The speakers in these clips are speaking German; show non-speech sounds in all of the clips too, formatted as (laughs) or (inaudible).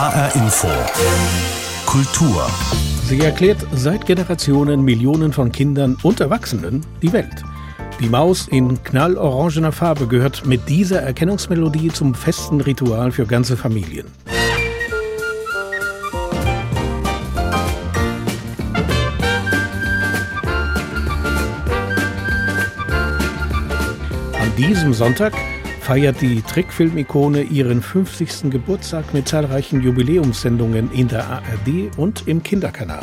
HR Info. Kultur. Sie erklärt seit Generationen Millionen von Kindern und Erwachsenen die Welt. Die Maus in knallorangener Farbe gehört mit dieser Erkennungsmelodie zum festen Ritual für ganze Familien. An diesem Sonntag feiert die Trickfilmikone ihren 50. Geburtstag mit zahlreichen Jubiläumssendungen in der ARD und im Kinderkanal.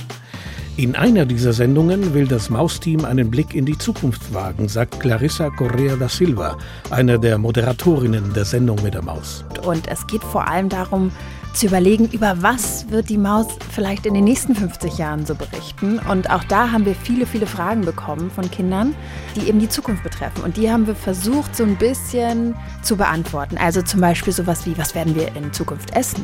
In einer dieser Sendungen will das Mausteam einen Blick in die Zukunft wagen, sagt Clarissa Correa da Silva, eine der Moderatorinnen der Sendung mit der Maus. Und es geht vor allem darum, zu überlegen, über was wird die Maus vielleicht in den nächsten 50 Jahren so berichten. Und auch da haben wir viele, viele Fragen bekommen von Kindern, die eben die Zukunft betreffen. Und die haben wir versucht, so ein bisschen zu beantworten. Also zum Beispiel sowas wie, was werden wir in Zukunft essen?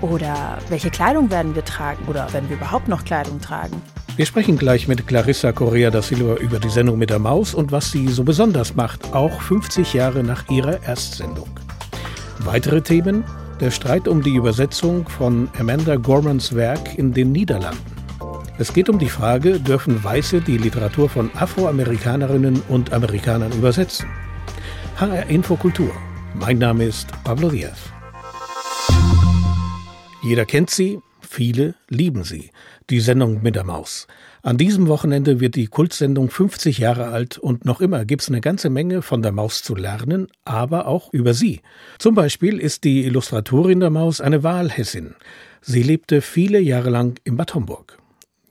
Oder welche Kleidung werden wir tragen? Oder werden wir überhaupt noch Kleidung tragen? Wir sprechen gleich mit Clarissa Correa da Silva über die Sendung mit der Maus und was sie so besonders macht, auch 50 Jahre nach ihrer Erstsendung. Weitere Themen? Der Streit um die Übersetzung von Amanda Gormans Werk in den Niederlanden. Es geht um die Frage, dürfen Weiße die Literatur von Afroamerikanerinnen und Amerikanern übersetzen? HR Infokultur. Mein Name ist Pablo Diaz. Jeder kennt sie, viele lieben sie. Die Sendung mit der Maus. An diesem Wochenende wird die Kultsendung 50 Jahre alt und noch immer gibt es eine ganze Menge von der Maus zu lernen, aber auch über sie. Zum Beispiel ist die Illustratorin der Maus eine Wahlhessin. Sie lebte viele Jahre lang in Bad Homburg.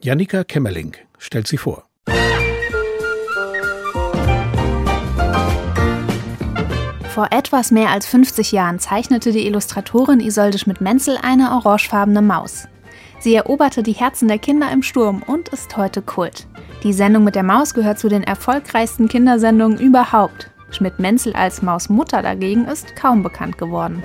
Janika Kemmerling stellt sie vor. Vor etwas mehr als 50 Jahren zeichnete die Illustratorin Isolde Schmidt-Menzel eine orangefarbene Maus. Sie eroberte die Herzen der Kinder im Sturm und ist heute Kult. Die Sendung mit der Maus gehört zu den erfolgreichsten Kindersendungen überhaupt. Schmidt-Menzel als Mausmutter dagegen ist kaum bekannt geworden.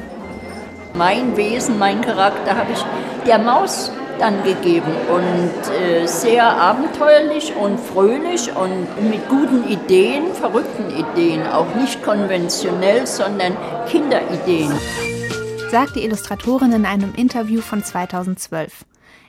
Mein Wesen, mein Charakter habe ich der Maus dann gegeben und äh, sehr abenteuerlich und fröhlich und mit guten Ideen, verrückten Ideen, auch nicht konventionell, sondern Kinderideen. Sagt die Illustratorin in einem Interview von 2012.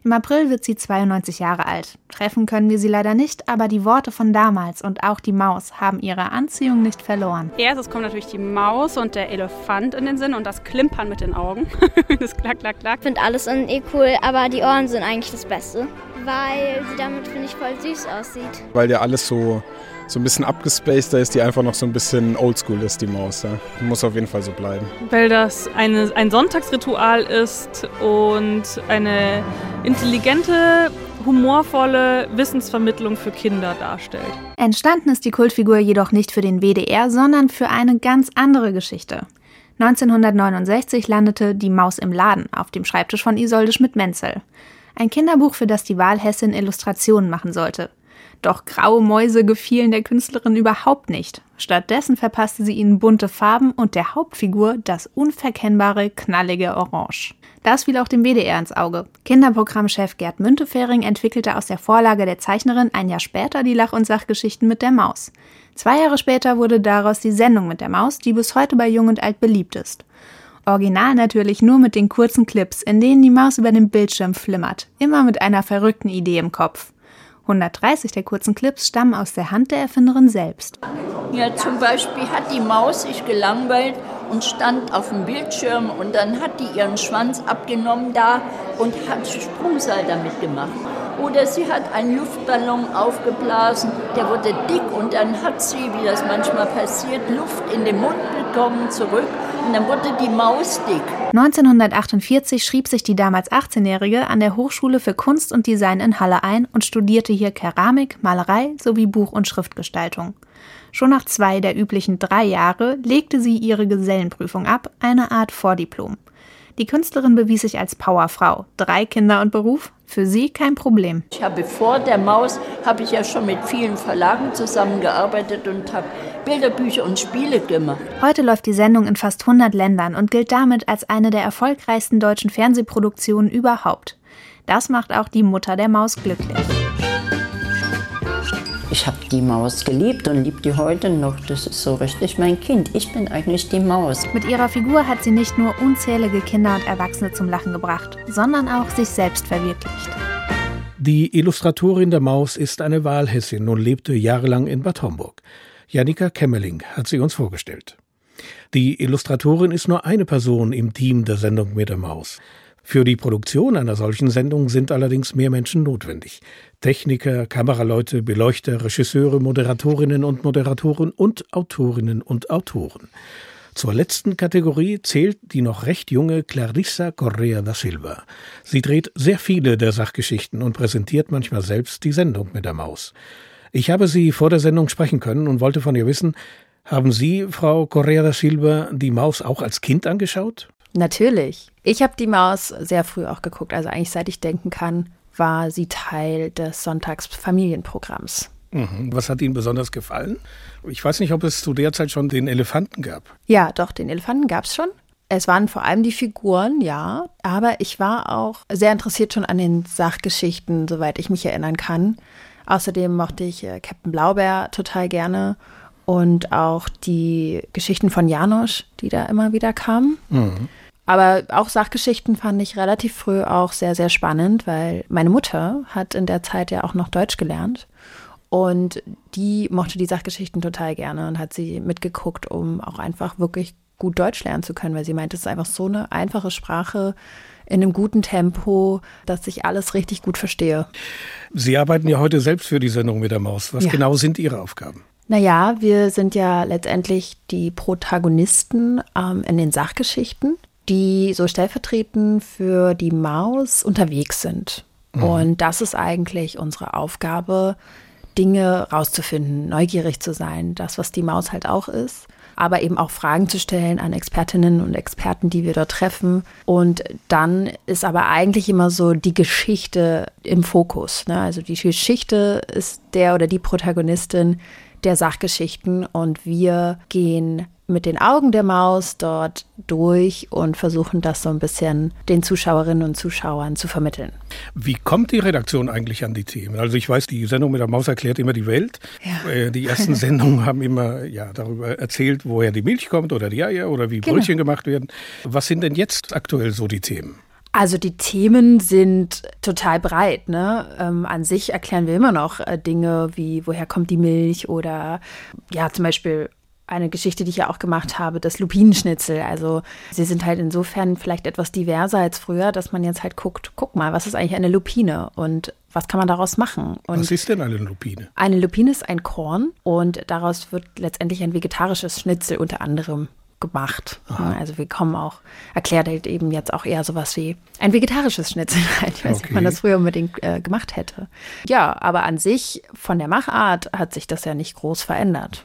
Im April wird sie 92 Jahre alt. Treffen können wir sie leider nicht, aber die Worte von damals und auch die Maus haben ihre Anziehung nicht verloren. Erstes kommt natürlich die Maus und der Elefant in den Sinn und das Klimpern mit den Augen. (laughs) das klack, klack, klack. Ich finde alles eh cool, aber die Ohren sind eigentlich das Beste. Weil sie damit, finde ich, voll süß aussieht. Weil ja alles so so ein bisschen abgespaceder ist, die einfach noch so ein bisschen oldschool ist, die Maus. Ja. Muss auf jeden Fall so bleiben. Weil das eine, ein Sonntagsritual ist und eine intelligente, humorvolle Wissensvermittlung für Kinder darstellt. Entstanden ist die Kultfigur jedoch nicht für den WDR, sondern für eine ganz andere Geschichte. 1969 landete Die Maus im Laden auf dem Schreibtisch von Isolde Schmidt-Menzel. Ein Kinderbuch, für das die Wahlhessin Illustrationen machen sollte. Doch graue Mäuse gefielen der Künstlerin überhaupt nicht. Stattdessen verpasste sie ihnen bunte Farben und der Hauptfigur das unverkennbare, knallige Orange. Das fiel auch dem WDR ins Auge. Kinderprogrammchef Gerd Müntefering entwickelte aus der Vorlage der Zeichnerin ein Jahr später die Lach- und Sachgeschichten mit der Maus. Zwei Jahre später wurde daraus die Sendung mit der Maus, die bis heute bei Jung und Alt beliebt ist. Original natürlich nur mit den kurzen Clips, in denen die Maus über dem Bildschirm flimmert, immer mit einer verrückten Idee im Kopf. 130 der kurzen Clips stammen aus der Hand der Erfinderin selbst. Ja, zum Beispiel hat die Maus sich gelangweilt und stand auf dem Bildschirm und dann hat die ihren Schwanz abgenommen da und hat Sprungseil damit gemacht. Oder sie hat einen Luftballon aufgeblasen, der wurde dick und dann hat sie, wie das manchmal passiert, Luft in den Mund bekommen zurück dann wurde die Maus dick. 1948 schrieb sich die damals 18-Jährige an der Hochschule für Kunst und Design in Halle ein und studierte hier Keramik, Malerei sowie Buch- und Schriftgestaltung. Schon nach zwei der üblichen drei Jahre legte sie ihre Gesellenprüfung ab, eine Art Vordiplom. Die Künstlerin bewies sich als Powerfrau. Drei Kinder und Beruf, für sie kein Problem. Ich habe vor der Maus habe ich ja schon mit vielen Verlagen zusammengearbeitet und habe Bilderbücher und Spiele gemacht. Heute läuft die Sendung in fast 100 Ländern und gilt damit als eine der erfolgreichsten deutschen Fernsehproduktionen überhaupt. Das macht auch die Mutter der Maus glücklich. Ich habe die Maus geliebt und liebe die heute noch. Das ist so richtig mein Kind. Ich bin eigentlich die Maus. Mit ihrer Figur hat sie nicht nur unzählige Kinder und Erwachsene zum Lachen gebracht, sondern auch sich selbst verwirklicht. Die Illustratorin der Maus ist eine Wahlhessin und lebte jahrelang in Bad Homburg. Janika Kemmerling hat sie uns vorgestellt. Die Illustratorin ist nur eine Person im Team der Sendung mit der Maus. Für die Produktion einer solchen Sendung sind allerdings mehr Menschen notwendig. Techniker, Kameraleute, Beleuchter, Regisseure, Moderatorinnen und Moderatoren und Autorinnen und Autoren. Zur letzten Kategorie zählt die noch recht junge Clarissa Correa da Silva. Sie dreht sehr viele der Sachgeschichten und präsentiert manchmal selbst die Sendung mit der Maus. Ich habe sie vor der Sendung sprechen können und wollte von ihr wissen, haben Sie, Frau Correa da Silva, die Maus auch als Kind angeschaut? Natürlich. Ich habe die Maus sehr früh auch geguckt. Also eigentlich seit ich denken kann, war sie Teil des Sonntagsfamilienprogramms. Mhm. Was hat Ihnen besonders gefallen? Ich weiß nicht, ob es zu der Zeit schon den Elefanten gab. Ja, doch, den Elefanten gab es schon. Es waren vor allem die Figuren, ja, aber ich war auch sehr interessiert schon an den Sachgeschichten, soweit ich mich erinnern kann. Außerdem mochte ich äh, Captain Blaubeer total gerne und auch die Geschichten von Janosch, die da immer wieder kamen. Mhm. Aber auch Sachgeschichten fand ich relativ früh auch sehr, sehr spannend, weil meine Mutter hat in der Zeit ja auch noch Deutsch gelernt. Und die mochte die Sachgeschichten total gerne und hat sie mitgeguckt, um auch einfach wirklich gut Deutsch lernen zu können, weil sie meinte, es ist einfach so eine einfache Sprache in einem guten Tempo, dass ich alles richtig gut verstehe. Sie arbeiten ja heute selbst für die Sendung mit der Maus. Was ja. genau sind Ihre Aufgaben? Naja, wir sind ja letztendlich die Protagonisten ähm, in den Sachgeschichten, die so stellvertretend für die Maus unterwegs sind. Mhm. Und das ist eigentlich unsere Aufgabe, Dinge rauszufinden, neugierig zu sein, das, was die Maus halt auch ist aber eben auch Fragen zu stellen an Expertinnen und Experten, die wir dort treffen. Und dann ist aber eigentlich immer so die Geschichte im Fokus. Ne? Also die Geschichte ist der oder die Protagonistin der Sachgeschichten und wir gehen mit den Augen der Maus dort durch und versuchen das so ein bisschen den Zuschauerinnen und Zuschauern zu vermitteln. Wie kommt die Redaktion eigentlich an die Themen? Also ich weiß, die Sendung mit der Maus erklärt immer die Welt. Ja. Äh, die ersten (laughs) Sendungen haben immer ja, darüber erzählt, woher die Milch kommt oder die Eier oder wie genau. Brötchen gemacht werden. Was sind denn jetzt aktuell so die Themen? Also die Themen sind total breit. Ne? Ähm, an sich erklären wir immer noch äh, Dinge wie, woher kommt die Milch oder ja, zum Beispiel eine Geschichte, die ich ja auch gemacht habe, das Lupinenschnitzel. Also sie sind halt insofern vielleicht etwas diverser als früher, dass man jetzt halt guckt, guck mal, was ist eigentlich eine Lupine und was kann man daraus machen? Und was ist denn eine Lupine? Eine Lupine ist ein Korn und daraus wird letztendlich ein vegetarisches Schnitzel unter anderem gemacht. Aha. Also wir kommen auch, erklärt halt eben jetzt auch eher sowas wie ein vegetarisches Schnitzel. (laughs) Ich weiß nicht, okay. ob man das früher unbedingt äh, gemacht hätte. Ja, aber an sich von der Machart hat sich das ja nicht groß verändert.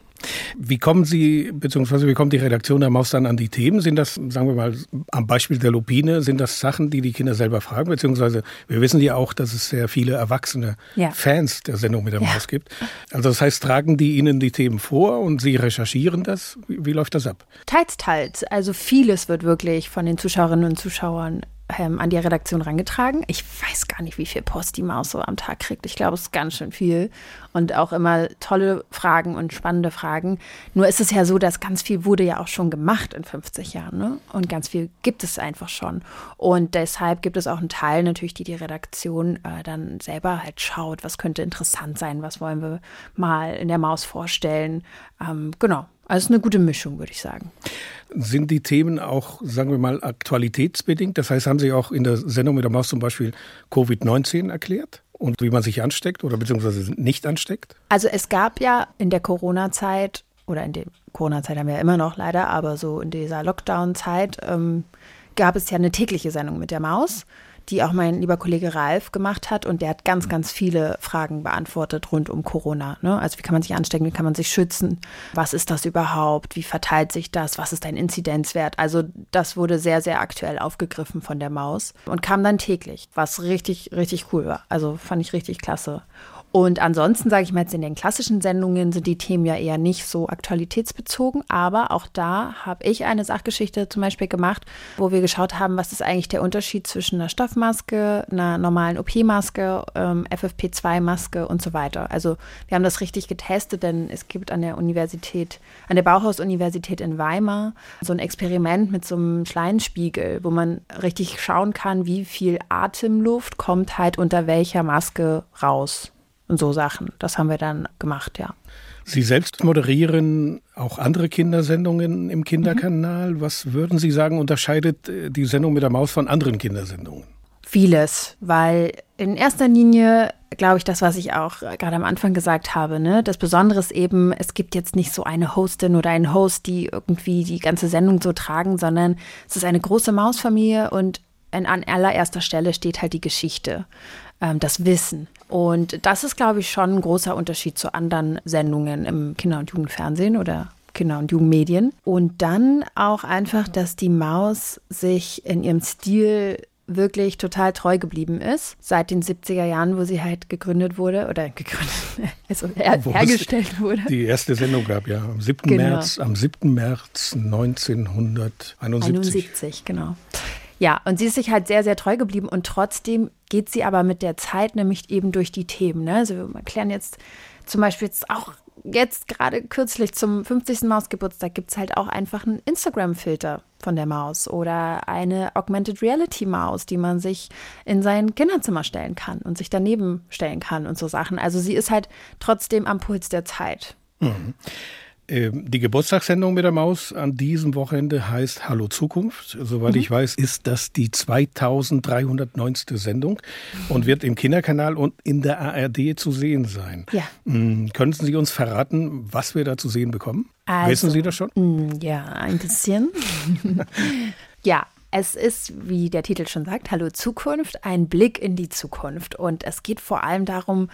Wie kommen Sie, beziehungsweise wie kommt die Redaktion der Maus dann an die Themen? Sind das, sagen wir mal, am Beispiel der Lupine, sind das Sachen, die die Kinder selber fragen? Beziehungsweise wir wissen ja auch, dass es sehr viele erwachsene ja. Fans der Sendung mit der ja. Maus gibt. Also das heißt, tragen die Ihnen die Themen vor und Sie recherchieren das? Wie, wie läuft das ab? Teils, teils. Also vieles wird wirklich von den Zuschauerinnen und Zuschauern ähm, an die Redaktion rangetragen. Ich weiß gar nicht, wie viel Post die Maus so am Tag kriegt. Ich glaube, es ist ganz schön viel. Und auch immer tolle Fragen und spannende Fragen. Nur ist es ja so, dass ganz viel wurde ja auch schon gemacht in 50 Jahren. Ne? Und ganz viel gibt es einfach schon. Und deshalb gibt es auch einen Teil natürlich, die die Redaktion äh, dann selber halt schaut, was könnte interessant sein, was wollen wir mal in der Maus vorstellen. Ähm, genau. Also eine gute Mischung, würde ich sagen. Sind die Themen auch, sagen wir mal, aktualitätsbedingt? Das heißt, haben Sie auch in der Sendung mit der Maus zum Beispiel Covid-19 erklärt? Und wie man sich ansteckt oder beziehungsweise nicht ansteckt? Also es gab ja in der Corona-Zeit, oder in der Corona-Zeit haben wir ja immer noch leider, aber so in dieser Lockdown-Zeit ähm, gab es ja eine tägliche Sendung mit der Maus die auch mein lieber Kollege Ralf gemacht hat. Und der hat ganz, ganz viele Fragen beantwortet rund um Corona. Ne? Also wie kann man sich anstecken, wie kann man sich schützen, was ist das überhaupt, wie verteilt sich das, was ist ein Inzidenzwert. Also das wurde sehr, sehr aktuell aufgegriffen von der Maus und kam dann täglich, was richtig, richtig cool war. Also fand ich richtig klasse. Und ansonsten sage ich mal jetzt in den klassischen Sendungen sind die Themen ja eher nicht so aktualitätsbezogen, aber auch da habe ich eine Sachgeschichte zum Beispiel gemacht, wo wir geschaut haben, was ist eigentlich der Unterschied zwischen einer Stoffmaske, einer normalen OP-Maske, ähm, FFP2-Maske und so weiter. Also wir haben das richtig getestet, denn es gibt an der Universität, an der Bauhaus-Universität in Weimar so ein Experiment mit so einem Schleienspiegel, wo man richtig schauen kann, wie viel Atemluft kommt halt unter welcher Maske raus und so Sachen. Das haben wir dann gemacht, ja. Sie selbst moderieren auch andere Kindersendungen im Kinderkanal. Mhm. Was würden Sie sagen, unterscheidet äh, die Sendung mit der Maus von anderen Kindersendungen? Vieles, weil in erster Linie glaube ich, das, was ich auch gerade am Anfang gesagt habe, ne? Das Besondere ist eben, es gibt jetzt nicht so eine Hostin oder einen Host, die irgendwie die ganze Sendung so tragen, sondern es ist eine große Mausfamilie und an allererster Stelle steht halt die Geschichte, ähm, das Wissen. Und das ist, glaube ich, schon ein großer Unterschied zu anderen Sendungen im Kinder- und Jugendfernsehen oder Kinder- und Jugendmedien. Und dann auch einfach, dass die Maus sich in ihrem Stil wirklich total treu geblieben ist, seit den 70er Jahren, wo sie halt gegründet wurde oder (laughs) gegründet, also her, hergestellt wurde. Die erste Sendung gab, ja, am 7. Genau. März, am 7. März 1971. 71, genau. Ja, und sie ist sich halt sehr, sehr treu geblieben und trotzdem geht sie aber mit der Zeit nämlich eben durch die Themen. Ne? Also wir erklären jetzt zum Beispiel jetzt auch jetzt gerade kürzlich zum 50. Mausgeburtstag gibt es halt auch einfach einen Instagram-Filter von der Maus oder eine Augmented Reality Maus, die man sich in sein Kinderzimmer stellen kann und sich daneben stellen kann und so Sachen. Also sie ist halt trotzdem am Puls der Zeit. Mhm. Ähm, die Geburtstagssendung mit der Maus an diesem Wochenende heißt Hallo Zukunft. Soweit mhm. ich weiß, ist das die 2309. Sendung und wird im Kinderkanal und in der ARD zu sehen sein. Ja. Hm, könnten Sie uns verraten, was wir da zu sehen bekommen? Also, Wissen Sie das schon? Hm, ja, ein bisschen. (laughs) ja, es ist, wie der Titel schon sagt, Hallo Zukunft, ein Blick in die Zukunft. Und es geht vor allem darum,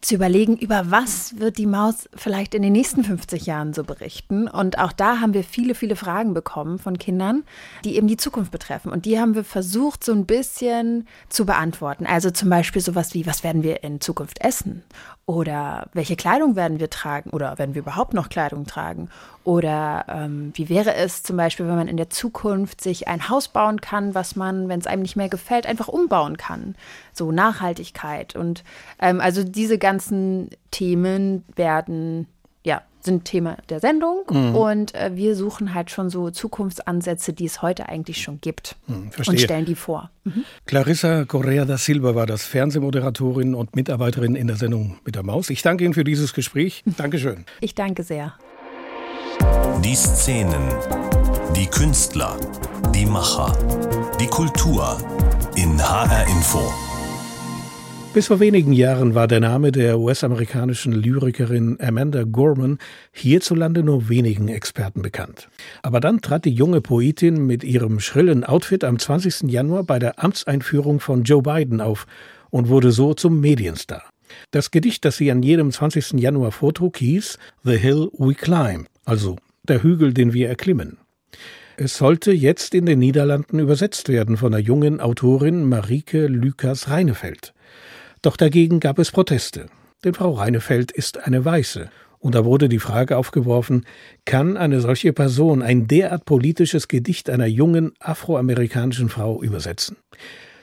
zu überlegen, über was wird die Maus vielleicht in den nächsten 50 Jahren so berichten. Und auch da haben wir viele, viele Fragen bekommen von Kindern, die eben die Zukunft betreffen. Und die haben wir versucht, so ein bisschen zu beantworten. Also zum Beispiel sowas wie, was werden wir in Zukunft essen? Oder welche Kleidung werden wir tragen? Oder werden wir überhaupt noch Kleidung tragen? Oder ähm, wie wäre es zum Beispiel, wenn man in der Zukunft sich ein Haus bauen kann, was man, wenn es einem nicht mehr gefällt, einfach umbauen kann? So Nachhaltigkeit. Und ähm, also diese ganzen Themen werden ja, sind Thema der Sendung mhm. und äh, wir suchen halt schon so Zukunftsansätze, die es heute eigentlich schon gibt mhm, und stellen die vor. Mhm. Clarissa Correa da Silva war das Fernsehmoderatorin und Mitarbeiterin in der Sendung mit der Maus. Ich danke Ihnen für dieses Gespräch. Dankeschön. Ich danke sehr. Die Szenen, die Künstler, die Macher, die Kultur in HR Info. Bis vor wenigen Jahren war der Name der US-amerikanischen Lyrikerin Amanda Gorman hierzulande nur wenigen Experten bekannt. Aber dann trat die junge Poetin mit ihrem schrillen Outfit am 20. Januar bei der Amtseinführung von Joe Biden auf und wurde so zum Medienstar. Das Gedicht, das sie an jedem 20. Januar vortrug, hieß The Hill We Climb, also der Hügel, den wir erklimmen. Es sollte jetzt in den Niederlanden übersetzt werden von der jungen Autorin Marike Lukas Reinefeld. Doch dagegen gab es Proteste, denn Frau Reinefeld ist eine Weiße. Und da wurde die Frage aufgeworfen, kann eine solche Person ein derart politisches Gedicht einer jungen afroamerikanischen Frau übersetzen?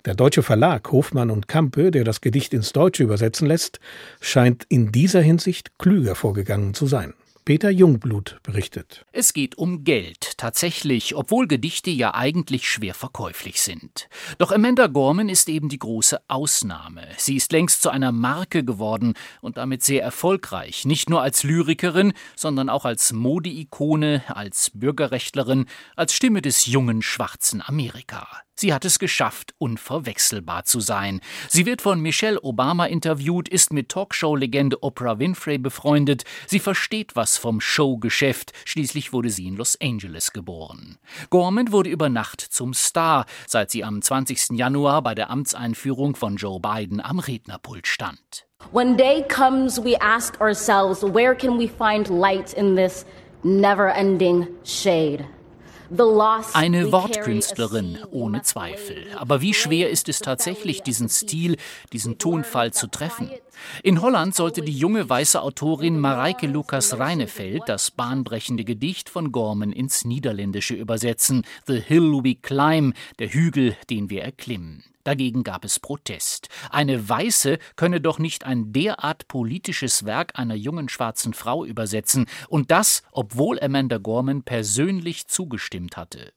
Der deutsche Verlag Hofmann und Kampe, der das Gedicht ins Deutsche übersetzen lässt, scheint in dieser Hinsicht klüger vorgegangen zu sein. Peter Jungblut berichtet. Es geht um Geld, tatsächlich, obwohl Gedichte ja eigentlich schwer verkäuflich sind. Doch Amanda Gorman ist eben die große Ausnahme. Sie ist längst zu einer Marke geworden und damit sehr erfolgreich, nicht nur als Lyrikerin, sondern auch als Modeikone, als Bürgerrechtlerin, als Stimme des jungen schwarzen Amerika. Sie hat es geschafft, unverwechselbar zu sein. Sie wird von Michelle Obama interviewt, ist mit Talkshow-Legende Oprah Winfrey befreundet. Sie versteht was vom Showgeschäft. Schließlich wurde sie in Los Angeles geboren. Gorman wurde über Nacht zum Star, seit sie am 20. Januar bei der Amtseinführung von Joe Biden am Rednerpult stand. When day comes, we ask ourselves, where can we find light in this never-ending shade? Eine Wortkünstlerin, ohne Zweifel. Aber wie schwer ist es tatsächlich, diesen Stil, diesen Tonfall zu treffen? In Holland sollte die junge weiße Autorin Mareike Lukas Reinefeld das bahnbrechende Gedicht von Gorman ins Niederländische übersetzen. The Hill We Climb, der Hügel, den wir erklimmen. Dagegen gab es Protest. Eine Weiße könne doch nicht ein derart politisches Werk einer jungen schwarzen Frau übersetzen, und das, obwohl Amanda Gorman persönlich zugestimmt hatte.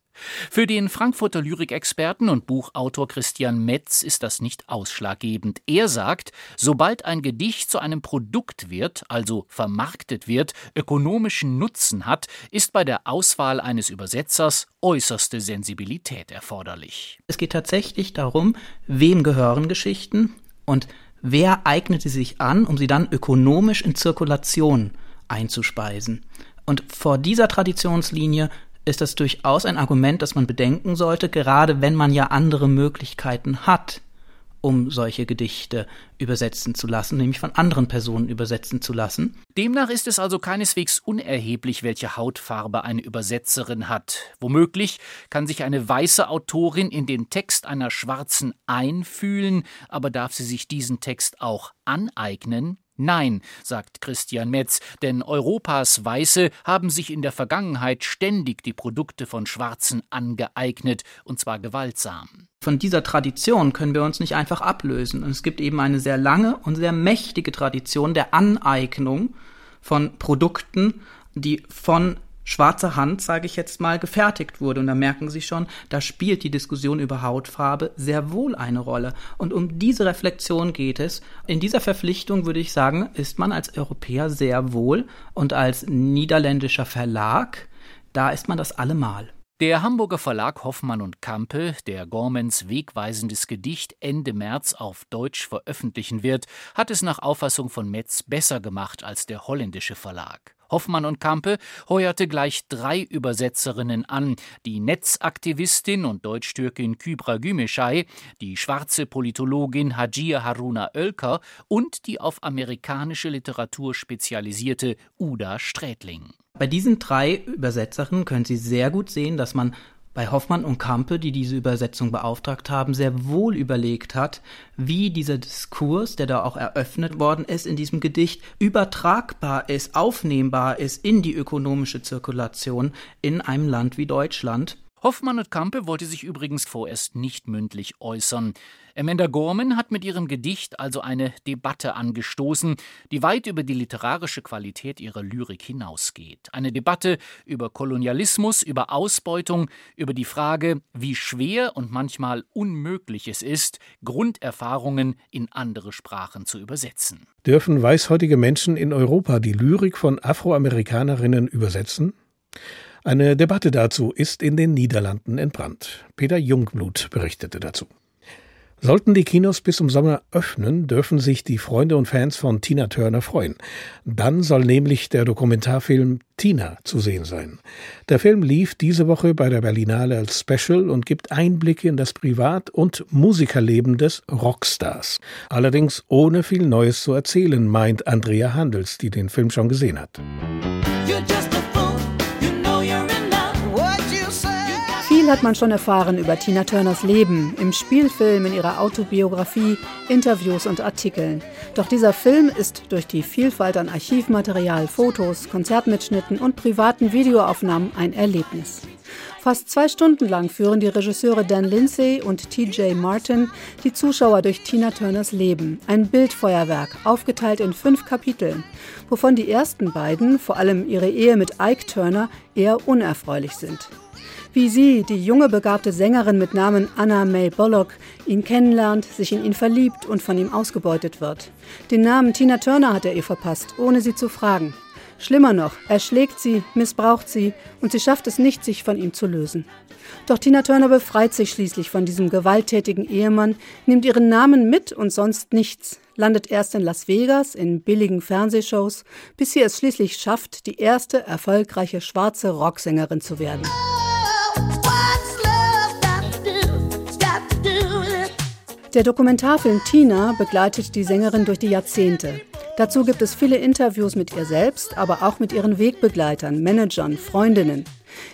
Für den Frankfurter Lyrikexperten und Buchautor Christian Metz ist das nicht ausschlaggebend. Er sagt, sobald ein Gedicht zu einem Produkt wird, also vermarktet wird, ökonomischen Nutzen hat, ist bei der Auswahl eines Übersetzers äußerste Sensibilität erforderlich. Es geht tatsächlich darum, wem gehören Geschichten und wer eignet sie sich an, um sie dann ökonomisch in Zirkulation einzuspeisen. Und vor dieser Traditionslinie ist das durchaus ein Argument, das man bedenken sollte, gerade wenn man ja andere Möglichkeiten hat, um solche Gedichte übersetzen zu lassen, nämlich von anderen Personen übersetzen zu lassen. Demnach ist es also keineswegs unerheblich, welche Hautfarbe eine Übersetzerin hat. Womöglich kann sich eine weiße Autorin in den Text einer schwarzen einfühlen, aber darf sie sich diesen Text auch aneignen? Nein, sagt Christian Metz, denn Europas Weiße haben sich in der Vergangenheit ständig die Produkte von Schwarzen angeeignet, und zwar gewaltsam. Von dieser Tradition können wir uns nicht einfach ablösen. Und es gibt eben eine sehr lange und sehr mächtige Tradition der Aneignung von Produkten, die von schwarzer Hand, sage ich jetzt mal, gefertigt wurde. Und da merken Sie schon, da spielt die Diskussion über Hautfarbe sehr wohl eine Rolle. Und um diese Reflexion geht es. In dieser Verpflichtung würde ich sagen, ist man als Europäer sehr wohl und als niederländischer Verlag, da ist man das allemal. Der Hamburger Verlag Hoffmann und Kampe, der Gormans wegweisendes Gedicht Ende März auf Deutsch veröffentlichen wird, hat es nach Auffassung von Metz besser gemacht als der holländische Verlag. Hoffmann und Kampe heuerte gleich drei Übersetzerinnen an, die Netzaktivistin und Deutsch-Türkin Kübra Gümeschei, die schwarze Politologin Hajir Haruna Oelker und die auf amerikanische Literatur spezialisierte Uda Strätling. Bei diesen drei Übersetzerinnen können Sie sehr gut sehen, dass man bei Hoffmann und Kampe, die diese Übersetzung beauftragt haben, sehr wohl überlegt hat, wie dieser Diskurs, der da auch eröffnet worden ist in diesem Gedicht, übertragbar ist, aufnehmbar ist in die ökonomische Zirkulation in einem Land wie Deutschland. Hoffmann und Kampe wollte sich übrigens vorerst nicht mündlich äußern. Amanda Gorman hat mit ihrem Gedicht also eine Debatte angestoßen, die weit über die literarische Qualität ihrer Lyrik hinausgeht. Eine Debatte über Kolonialismus, über Ausbeutung, über die Frage, wie schwer und manchmal unmöglich es ist, Grunderfahrungen in andere Sprachen zu übersetzen. Dürfen weißhäutige Menschen in Europa die Lyrik von Afroamerikanerinnen übersetzen? Eine Debatte dazu ist in den Niederlanden entbrannt. Peter Jungblut berichtete dazu. Sollten die Kinos bis zum Sommer öffnen, dürfen sich die Freunde und Fans von Tina Turner freuen. Dann soll nämlich der Dokumentarfilm Tina zu sehen sein. Der Film lief diese Woche bei der Berlinale als Special und gibt Einblicke in das Privat- und Musikerleben des Rockstars. Allerdings ohne viel Neues zu erzählen, meint Andrea Handels, die den Film schon gesehen hat. Viel hat man schon erfahren über Tina Turners Leben, im Spielfilm, in ihrer Autobiografie, Interviews und Artikeln. Doch dieser Film ist durch die Vielfalt an Archivmaterial, Fotos, Konzertmitschnitten und privaten Videoaufnahmen ein Erlebnis. Fast zwei Stunden lang führen die Regisseure Dan Lindsay und TJ Martin die Zuschauer durch Tina Turners Leben. Ein Bildfeuerwerk, aufgeteilt in fünf Kapiteln, wovon die ersten beiden, vor allem ihre Ehe mit Ike Turner, eher unerfreulich sind wie sie, die junge begabte Sängerin mit Namen Anna May Bullock, ihn kennenlernt, sich in ihn verliebt und von ihm ausgebeutet wird. Den Namen Tina Turner hat er ihr verpasst, ohne sie zu fragen. Schlimmer noch, er schlägt sie, missbraucht sie und sie schafft es nicht, sich von ihm zu lösen. Doch Tina Turner befreit sich schließlich von diesem gewalttätigen Ehemann, nimmt ihren Namen mit und sonst nichts, landet erst in Las Vegas in billigen Fernsehshows, bis sie es schließlich schafft, die erste erfolgreiche schwarze Rocksängerin zu werden. Der Dokumentarfilm Tina begleitet die Sängerin durch die Jahrzehnte. Dazu gibt es viele Interviews mit ihr selbst, aber auch mit ihren Wegbegleitern, Managern, Freundinnen.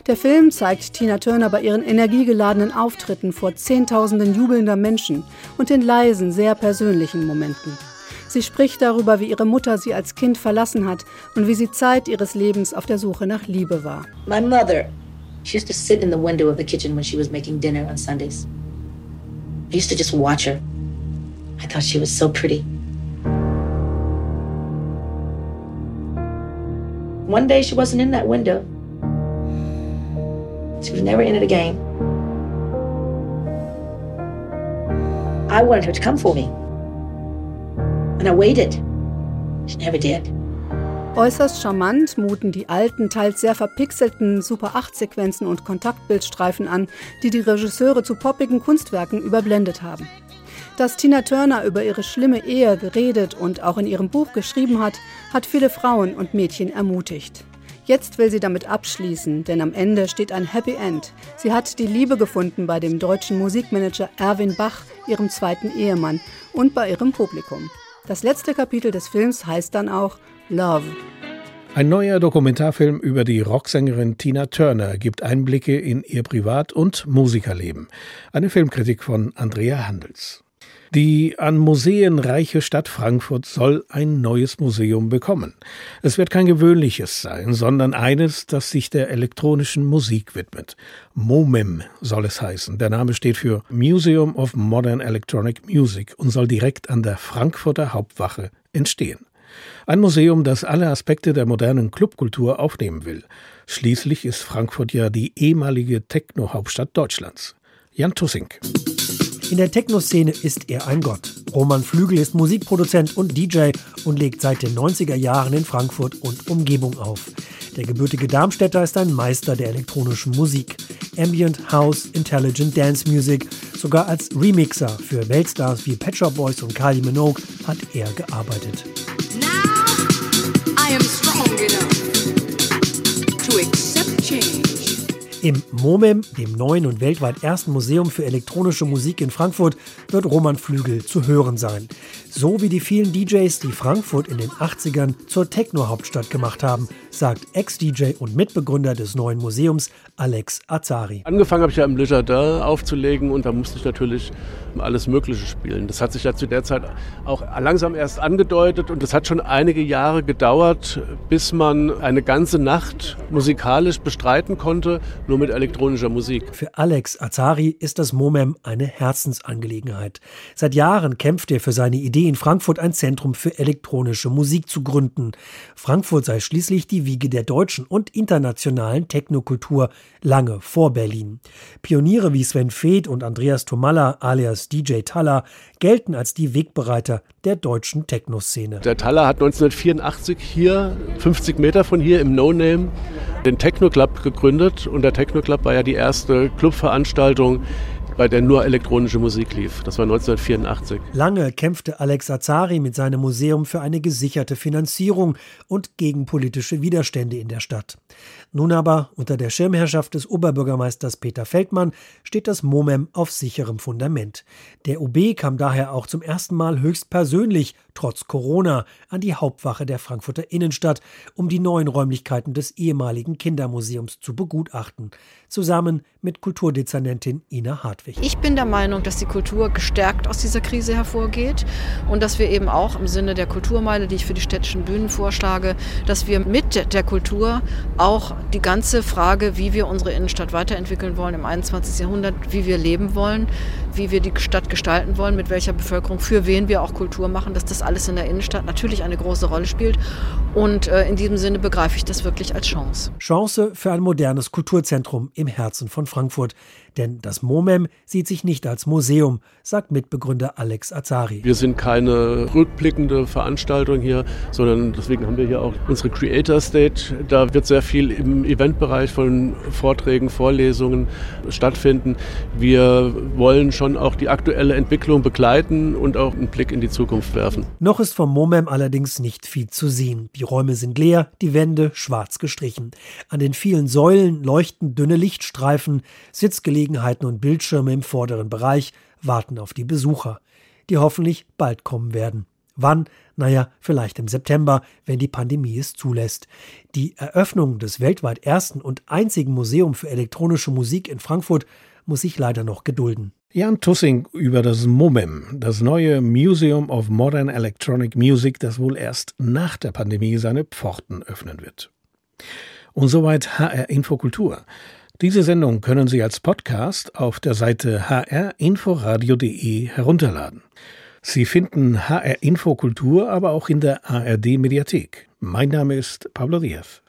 Der Film zeigt Tina Turner bei ihren energiegeladenen Auftritten vor Zehntausenden jubelnder Menschen und in leisen, sehr persönlichen Momenten. Sie spricht darüber, wie ihre Mutter sie als Kind verlassen hat und wie sie Zeit ihres Lebens auf der Suche nach Liebe war. My mother, she used to sit in the window of the kitchen when she was making dinner on Sundays. I used to just watch her. I thought she was so pretty. One day she wasn't in that window. She was never in it again. I wanted her to come for me. And I waited. She never did. Äußerst charmant muten die alten, teils sehr verpixelten Super-8-Sequenzen und Kontaktbildstreifen an, die die Regisseure zu poppigen Kunstwerken überblendet haben. Dass Tina Turner über ihre schlimme Ehe geredet und auch in ihrem Buch geschrieben hat, hat viele Frauen und Mädchen ermutigt. Jetzt will sie damit abschließen, denn am Ende steht ein Happy End. Sie hat die Liebe gefunden bei dem deutschen Musikmanager Erwin Bach, ihrem zweiten Ehemann, und bei ihrem Publikum. Das letzte Kapitel des Films heißt dann auch Love. Ein neuer Dokumentarfilm über die Rocksängerin Tina Turner gibt Einblicke in ihr Privat- und Musikerleben. Eine Filmkritik von Andrea Handels. Die an Museen reiche Stadt Frankfurt soll ein neues Museum bekommen. Es wird kein gewöhnliches sein, sondern eines, das sich der elektronischen Musik widmet. MOMEM soll es heißen. Der Name steht für Museum of Modern Electronic Music und soll direkt an der Frankfurter Hauptwache entstehen. Ein Museum, das alle Aspekte der modernen Clubkultur aufnehmen will. Schließlich ist Frankfurt ja die ehemalige Techno-Hauptstadt Deutschlands. Jan Tussink. In der Techno-Szene ist er ein Gott. Roman Flügel ist Musikproduzent und DJ und legt seit den 90er Jahren in Frankfurt und Umgebung auf. Der gebürtige Darmstädter ist ein Meister der elektronischen Musik. Ambient, House, Intelligent Dance Music, sogar als Remixer für Weltstars wie Pet Shop Boys und Kylie Minogue hat er gearbeitet. Now I am strong enough to accept change. Im MOMEM, dem neuen und weltweit ersten Museum für elektronische Musik in Frankfurt, wird Roman Flügel zu hören sein. So wie die vielen DJs, die Frankfurt in den 80ern zur Techno-Hauptstadt gemacht haben, sagt Ex-DJ und Mitbegründer des neuen Museums Alex Azari. Angefangen habe ich ja im Le Jardin aufzulegen und da musste ich natürlich alles Mögliche spielen. Das hat sich ja zu der Zeit auch langsam erst angedeutet und es hat schon einige Jahre gedauert, bis man eine ganze Nacht musikalisch bestreiten konnte, nur mit elektronischer Musik. Für Alex Azari ist das MOMEM eine Herzensangelegenheit. Seit Jahren kämpft er für seine Idee, in Frankfurt ein Zentrum für elektronische Musik zu gründen. Frankfurt sei schließlich die Wiege der deutschen und internationalen Technokultur, lange vor Berlin. Pioniere wie Sven Feth und Andreas Tomalla alias DJ Talla gelten als die Wegbereiter der deutschen Techno-Szene. Der Talla hat 1984 hier, 50 Meter von hier im No Name, den Techno Club gegründet und der Techno Club war ja die erste Clubveranstaltung bei der nur elektronische Musik lief. Das war 1984. Lange kämpfte Alex Azari mit seinem Museum für eine gesicherte Finanzierung und gegen politische Widerstände in der Stadt. Nun aber, unter der Schirmherrschaft des Oberbürgermeisters Peter Feldmann, steht das MOMEM auf sicherem Fundament. Der OB kam daher auch zum ersten Mal höchstpersönlich, trotz Corona, an die Hauptwache der Frankfurter Innenstadt, um die neuen Räumlichkeiten des ehemaligen Kindermuseums zu begutachten, zusammen mit Kulturdezernentin Ina Hartwig. Ich bin der Meinung, dass die Kultur gestärkt aus dieser Krise hervorgeht und dass wir eben auch im Sinne der Kulturmeile, die ich für die städtischen Bühnen vorschlage, dass wir mit der Kultur auch die ganze Frage, wie wir unsere Innenstadt weiterentwickeln wollen im 21. Jahrhundert, wie wir leben wollen, wie wir die Stadt gestalten wollen, mit welcher Bevölkerung, für wen wir auch Kultur machen, dass das alles in der Innenstadt natürlich eine große Rolle spielt. Und äh, in diesem Sinne begreife ich das wirklich als Chance. Chance für ein modernes Kulturzentrum im Herzen von Frankfurt. Denn das MOMEM sieht sich nicht als Museum, sagt Mitbegründer Alex Azari. Wir sind keine rückblickende Veranstaltung hier, sondern deswegen haben wir hier auch unsere Creator Stage. Da wird sehr viel im Eventbereich von Vorträgen, Vorlesungen stattfinden. Wir wollen schon auch die aktuelle Entwicklung begleiten und auch einen Blick in die Zukunft werfen. Noch ist vom MOMEM allerdings nicht viel zu sehen. Die Räume sind leer, die Wände schwarz gestrichen. An den vielen Säulen leuchten dünne Lichtstreifen, Sitzgelegenheiten Gelegenheiten und Bildschirme im vorderen Bereich warten auf die Besucher, die hoffentlich bald kommen werden. Wann? Naja, vielleicht im September, wenn die Pandemie es zulässt. Die Eröffnung des weltweit ersten und einzigen Museum für elektronische Musik in Frankfurt muss sich leider noch gedulden. Jan Tussing über das MOMEM, das neue Museum of Modern Electronic Music, das wohl erst nach der Pandemie seine Pforten öffnen wird. Und soweit HR Infokultur. Diese Sendung können Sie als Podcast auf der Seite hrinforadio.de herunterladen. Sie finden HR Infokultur aber auch in der ARD Mediathek. Mein Name ist Pablo Diaz.